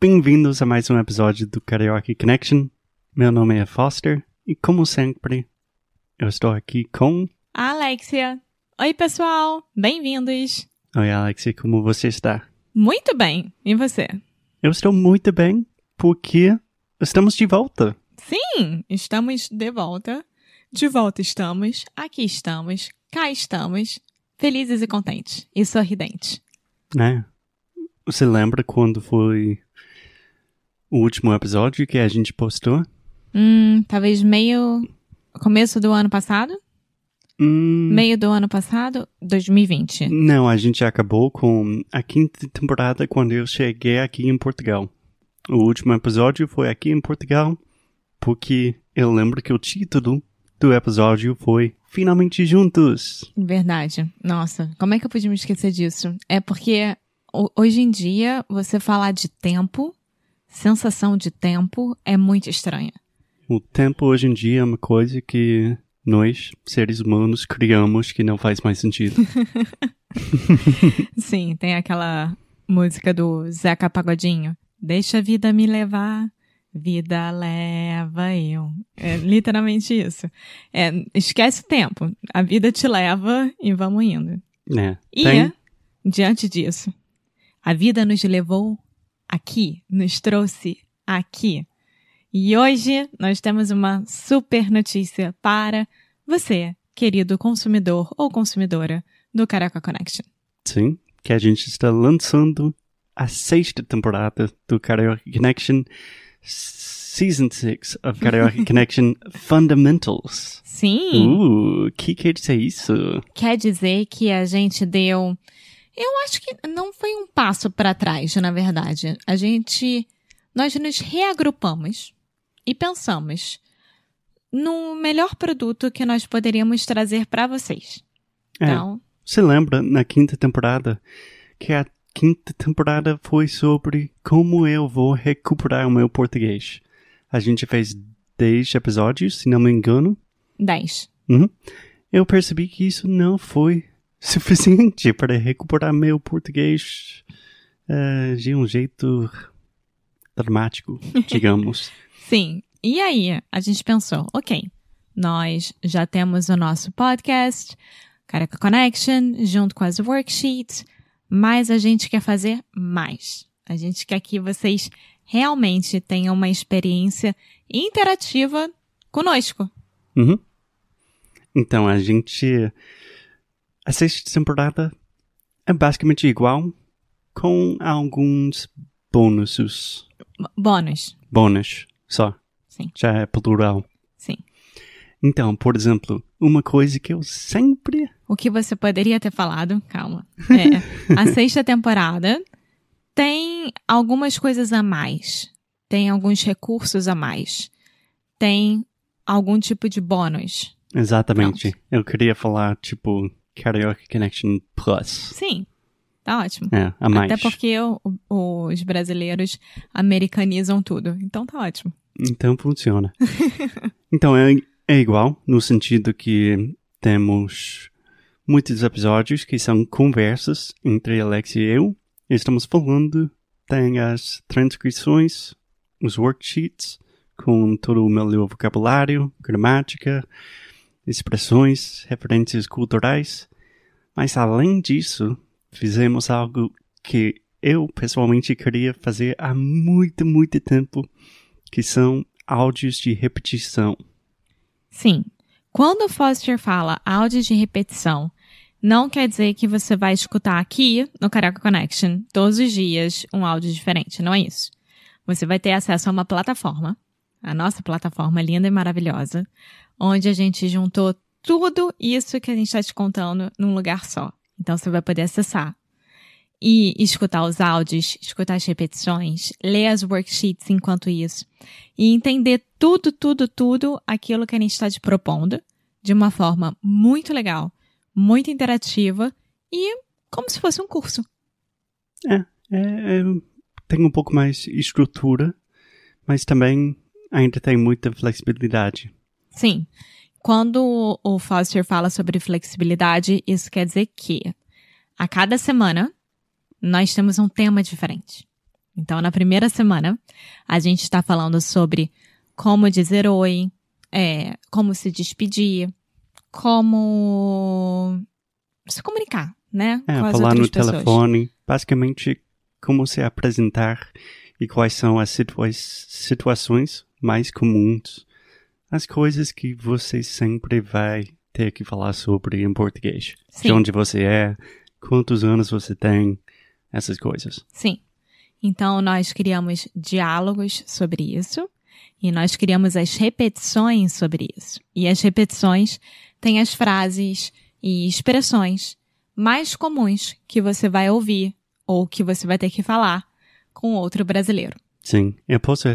bem-vindos a mais um episódio do Karaoke Connection. Meu nome é Foster e, como sempre, eu estou aqui com. Alexia. Oi, pessoal! Bem-vindos! Oi, Alexia, como você está? Muito bem! E você? Eu estou muito bem porque estamos de volta. Sim, estamos de volta. De volta estamos, aqui estamos, cá estamos, felizes e contentes e sorridentes. Né? Você lembra quando foi o último episódio que a gente postou? Hum, talvez meio. começo do ano passado? Hum, Meio do ano passado? 2020. não, a gente acabou com a quinta temporada quando eu cheguei aqui em Portugal. O último episódio foi aqui em Portugal porque eu lembro que o título do episódio foi Finalmente Juntos. Verdade. Nossa, como é que eu podia me esquecer disso? É porque ho- hoje em dia você falar de tempo, sensação de tempo, é muito estranha. O tempo hoje em dia é uma coisa que nós, seres humanos, criamos que não faz mais sentido. Sim, tem aquela música do Zeca Pagodinho. Deixa a vida me levar, vida leva eu. É literalmente isso. É, esquece o tempo. A vida te leva e vamos indo. né? E, Tem- diante disso, a vida nos levou aqui, nos trouxe aqui. E hoje nós temos uma super notícia para você, querido consumidor ou consumidora do Caraca Connection. Sim, que a gente está lançando a sexta temporada do Karaoke Connection, Season 6 of Karaoke Connection Fundamentals. Sim, Uh, o que quer dizer isso? quer dizer que a gente deu. Eu acho que não foi um passo para trás, na verdade. A gente. Nós nos reagrupamos e pensamos no melhor produto que nós poderíamos trazer para vocês. É, Então, Você lembra na quinta temporada que a quinta temporada foi sobre como eu vou recuperar o meu português? A gente fez 10 episódios, se não me engano. 10. Uhum. Eu percebi que isso não foi suficiente para recuperar meu português eh, de um jeito dramático, digamos. Sim. E aí, a gente pensou, ok, nós já temos o nosso podcast, Caraca Connection, junto com as worksheets, mas a gente quer fazer mais. A gente quer que vocês realmente tenham uma experiência interativa conosco. Uhum. Então a gente. A sexta temporada é basicamente igual, com alguns bônus. Bônus. Bônus, só. Sim. Já é plural. Sim. Então, por exemplo, uma coisa que eu sempre. O que você poderia ter falado, calma. É, a sexta temporada tem algumas coisas a mais. Tem alguns recursos a mais. Tem algum tipo de bônus. Exatamente. Eu queria falar, tipo, Karaoke Connection Plus. Sim, tá ótimo. É, a mais. Até porque os brasileiros americanizam tudo. Então tá ótimo. Então funciona. então é, é igual, no sentido que temos muitos episódios que são conversas entre Alex e eu. Estamos falando, tem as transcrições, os worksheets, com todo o meu vocabulário, gramática, expressões, referências culturais. Mas além disso, fizemos algo que eu pessoalmente queria fazer há muito, muito tempo, que são áudios de repetição. Sim. Quando o Foster fala áudio de repetição, não quer dizer que você vai escutar aqui no Caraca Connection todos os dias um áudio diferente, não é isso. Você vai ter acesso a uma plataforma, a nossa plataforma linda e maravilhosa, onde a gente juntou tudo isso que a gente está te contando num lugar só. Então você vai poder acessar e escutar os áudios, escutar as repetições, ler as worksheets enquanto isso e entender tudo, tudo, tudo aquilo que a gente está te propondo de uma forma muito legal, muito interativa e como se fosse um curso. É, é, é tem um pouco mais estrutura, mas também ainda tem muita flexibilidade. Sim. Quando o Foster fala sobre flexibilidade, isso quer dizer que a cada semana nós temos um tema diferente. Então, na primeira semana, a gente está falando sobre como dizer oi, é, como se despedir, como se comunicar, né? É, com falar no pessoas. telefone, basicamente como se apresentar e quais são as situa situações mais comuns, as coisas que você sempre vai ter que falar sobre em português. De Sim. onde você é, quantos anos você tem, essas coisas. Sim. Então, nós criamos diálogos sobre isso e nós criamos as repetições sobre isso. E as repetições têm as frases e expressões mais comuns que você vai ouvir ou que você vai ter que falar com outro brasileiro. Sim, eu posso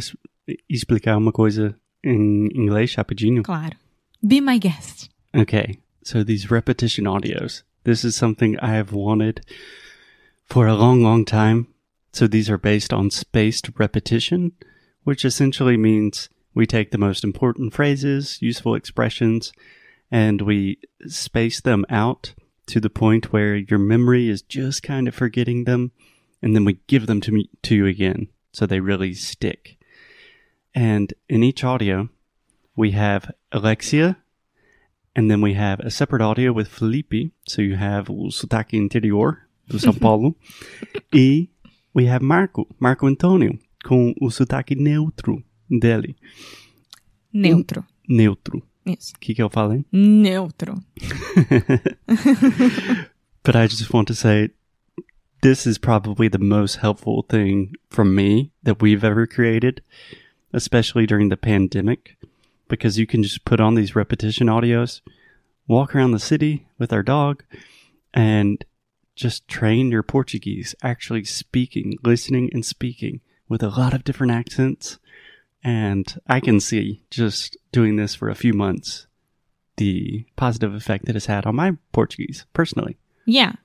explicar uma coisa em inglês rapidinho? Claro. Be my guest. Okay, so these repetition audios. This is something I have wanted for a long, long time. So these are based on spaced repetition, which essentially means we take the most important phrases, useful expressions, and we space them out to the point where your memory is just kind of forgetting them, and then we give them to me to you again, so they really stick. And in each audio, we have Alexia, and then we have a separate audio with Felipe. So you have o sotaque interior do São Paulo. e we have Marco, Marco Antônio, com o sotaque neutro dele. Neutro. Neutro. Isso. O que, que eu falei? Neutro. But I just want to say this is probably the most helpful thing from me that we've ever created, especially during the pandemic, because you can just put on these repetition audios, walk around the city with our dog, and just train your Portuguese actually speaking, listening, and speaking with a lot of different accents. And I can see just doing this for a few months the positive effect it has had on my Portuguese, personally. Yeah.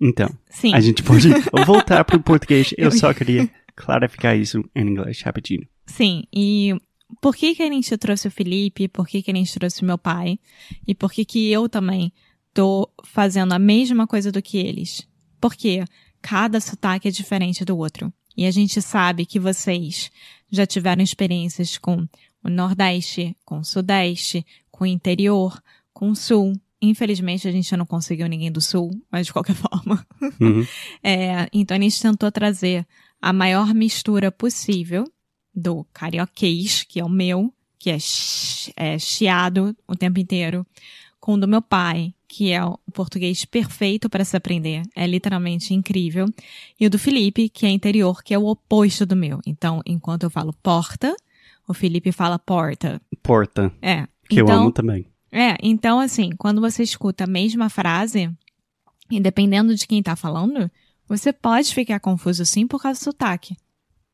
Então, Sim. a gente pode voltar para o português. Eu só queria clarificar isso em inglês rapidinho. Sim, e por que que a gente trouxe o Felipe, por que que a gente trouxe o meu pai, e por que que eu também tô fazendo a mesma coisa do que eles? Porque cada sotaque é diferente do outro. E a gente sabe que vocês já tiveram experiências com o Nordeste, com o Sudeste, com o interior, com o Sul. Infelizmente, a gente não conseguiu ninguém do Sul, mas de qualquer forma. Uhum. É, então a gente tentou trazer a maior mistura possível do carioquês, que é o meu, que é, chi- é chiado o tempo inteiro, com o do meu pai, que é o português perfeito para se aprender, é literalmente incrível, e o do Felipe, que é interior, que é o oposto do meu. Então, enquanto eu falo porta, o Felipe fala porta. Porta, É. que eu então, amo também. é, então assim, quando você escuta a mesma frase, e dependendo de quem tá falando, você pode ficar confuso sim por causa do sotaque.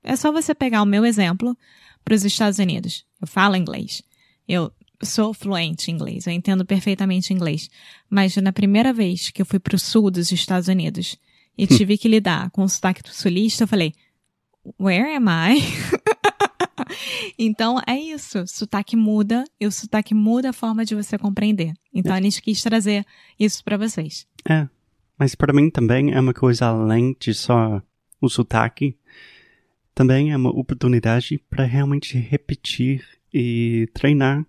É só você pegar o meu exemplo para os Estados Unidos. Eu falo inglês. Eu sou fluente em inglês, eu entendo perfeitamente inglês. Mas na primeira vez que eu fui pro sul dos Estados Unidos e tive que lidar com o sotaque sulista, eu falei, Where am I? então é isso. Sotaque muda e o sotaque muda a forma de você compreender. Então a gente quis trazer isso para vocês. É, mas para mim também é uma coisa além de só o sotaque. Também é uma oportunidade para realmente repetir e treinar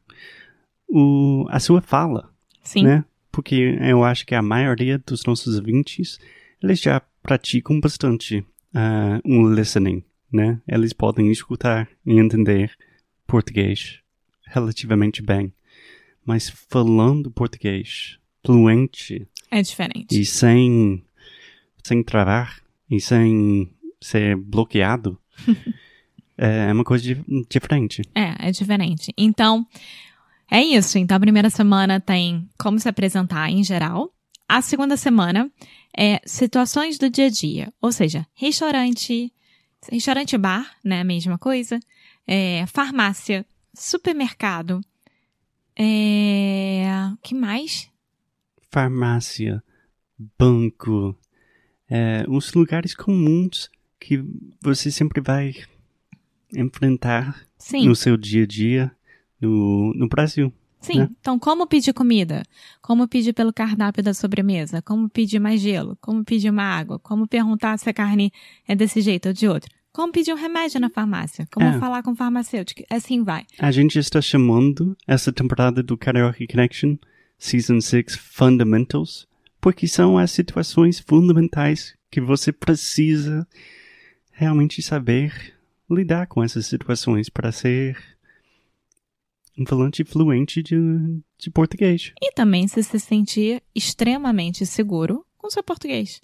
o, a sua fala. Sim. né? Porque eu acho que a maioria dos nossos ouvintes, eles já praticam bastante ah, um listening, né? Eles podem escutar e entender português relativamente bem. mas falando português fluente É diferente. e sem, sem travar e sem ser bloqueado, é uma coisa di- diferente. É, é diferente. Então, é isso. Então, a primeira semana tem como se apresentar em geral. A segunda semana é situações do dia a dia. Ou seja, restaurante, restaurante bar, né? A mesma coisa. É, farmácia, supermercado. É, que mais? Farmácia, banco, é, os lugares comuns que você sempre vai enfrentar Sim. no seu dia a dia no, no Brasil. Sim. né? Então, como pedir comida? Como pedir pelo cardápio da sobremesa? Como pedir mais gelo? Como pedir uma água? Como perguntar se a carne é desse jeito ou de outro? Como pedir um remédio na farmácia? Como É. falar com o farmacêutico? Assim vai. A gente está chamando essa temporada do Karaoke Connection Season 6 Fundamentals, porque são as situações fundamentais que você precisa realmente saber lidar com essas situações para ser um falante fluente de, de português. E também se se sentir extremamente seguro com seu português.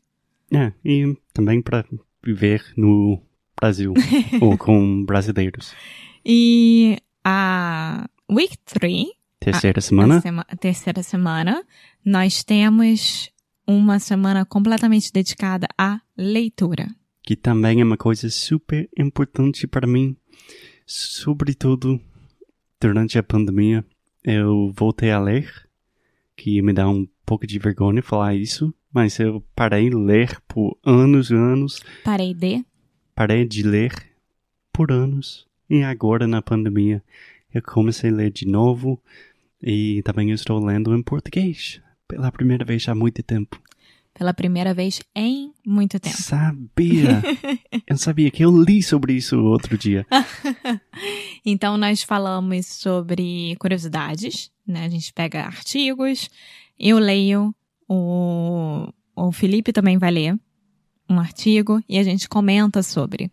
É, e também para viver no Brasil ou com brasileiros. E a Week 3, Terceira a, semana, sema- a terceira semana, nós temos uma semana completamente dedicada à leitura. que também é uma coisa super importante para mim, sobretudo durante a pandemia. Eu voltei a ler, que me dá um pouco de vergonha falar isso, mas eu parei de ler por anos e anos, Parei de. parei de ler por anos, e agora na pandemia eu comecei a ler de novo, e também estou lendo em português, pela primeira vez há muito tempo. Pela primeira vez em muito tempo. Sabia! eu sabia que eu li sobre isso outro dia. Então, nós falamos sobre curiosidades, né? A gente pega artigos, eu leio, o, o Felipe também vai ler um artigo e a gente comenta sobre.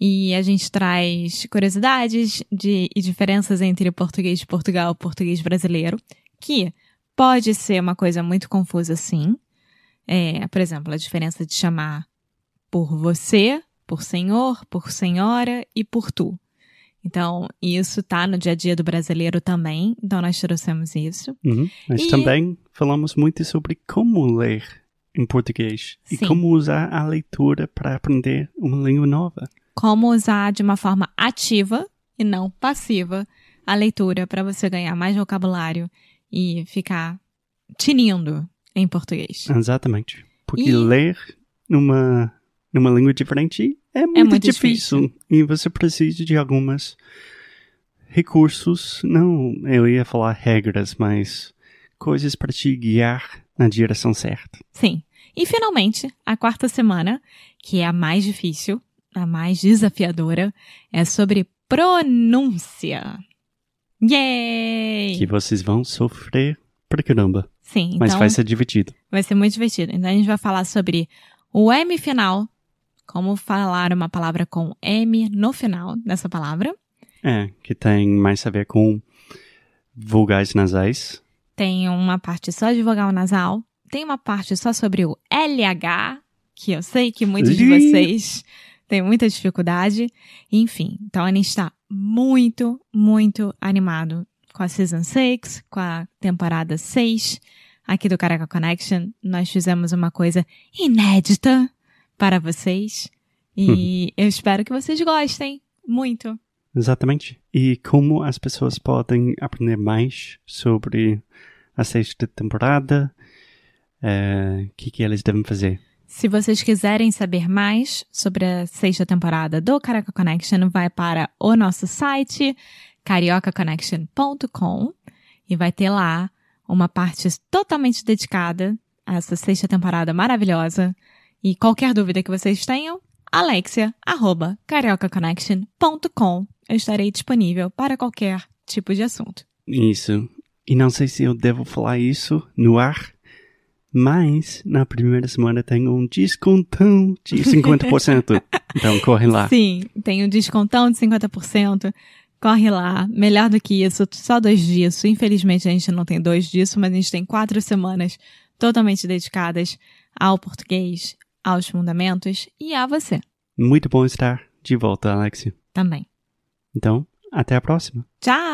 E a gente traz curiosidades de, e diferenças entre português de Portugal e português brasileiro, que pode ser uma coisa muito confusa, sim. É, por exemplo, a diferença de chamar por você, por senhor, por senhora e por tu. Então, isso tá no dia a dia do brasileiro também. Então, nós trouxemos isso. Uhum. Mas E- também falamos muito sobre como ler em português e Sim. como usar a leitura para aprender uma língua nova. Como usar de uma forma ativa e não passiva a leitura para você ganhar mais vocabulário e ficar tinindo em português. Exatamente. Porque E- ler numa, numa língua diferente é muito, muito difícil. E você precisa de algumas recursos, não, eu ia falar regras, mas coisas para te guiar na direção certa. Sim. E finalmente, a quarta semana, que é a mais difícil, a mais desafiadora, é sobre pronúncia. Yay! Que vocês vão sofrer pra caramba. Sim, então Mas vai ser divertido. vai ser muito divertido. Então a gente vai falar sobre o M final, como falar uma palavra com M no final dessa palavra. É, que tem mais a ver com vogais nasais. Tem uma parte só de vogal nasal. Tem uma parte só sobre o LH, que eu sei que muitos de vocês têm muita dificuldade. Enfim, então a gente está muito, muito animado com a Season 6, com a temporada 6 aqui do Caraca Connection. Nós fizemos uma coisa inédita para vocês. E eu espero que vocês gostem muito. Exatamente. E como as pessoas podem aprender mais sobre a sexta temporada, o que, que elas devem fazer. Se vocês quiserem saber mais sobre a sexta temporada do Caraca Connection, vai para o nosso site cariocaconnection.com e vai ter lá uma parte totalmente dedicada a essa sexta temporada maravilhosa. E qualquer dúvida que vocês tenham, alexia, arroba, cariocaconnection.com. Eu estarei disponível para qualquer tipo de assunto. Isso. E não sei se eu devo falar isso no ar, mas na primeira semana tem um descontão de 50%. então corre lá. Sim, tem um descontão de 50%. Corre lá, melhor do que isso, só dois dias. Infelizmente a gente não tem dois disso, mas a gente tem quatro semanas totalmente dedicadas ao português, aos fundamentos e a você Muito bom estar de volta, Alexia. também. Então, até a próxima. Tchau!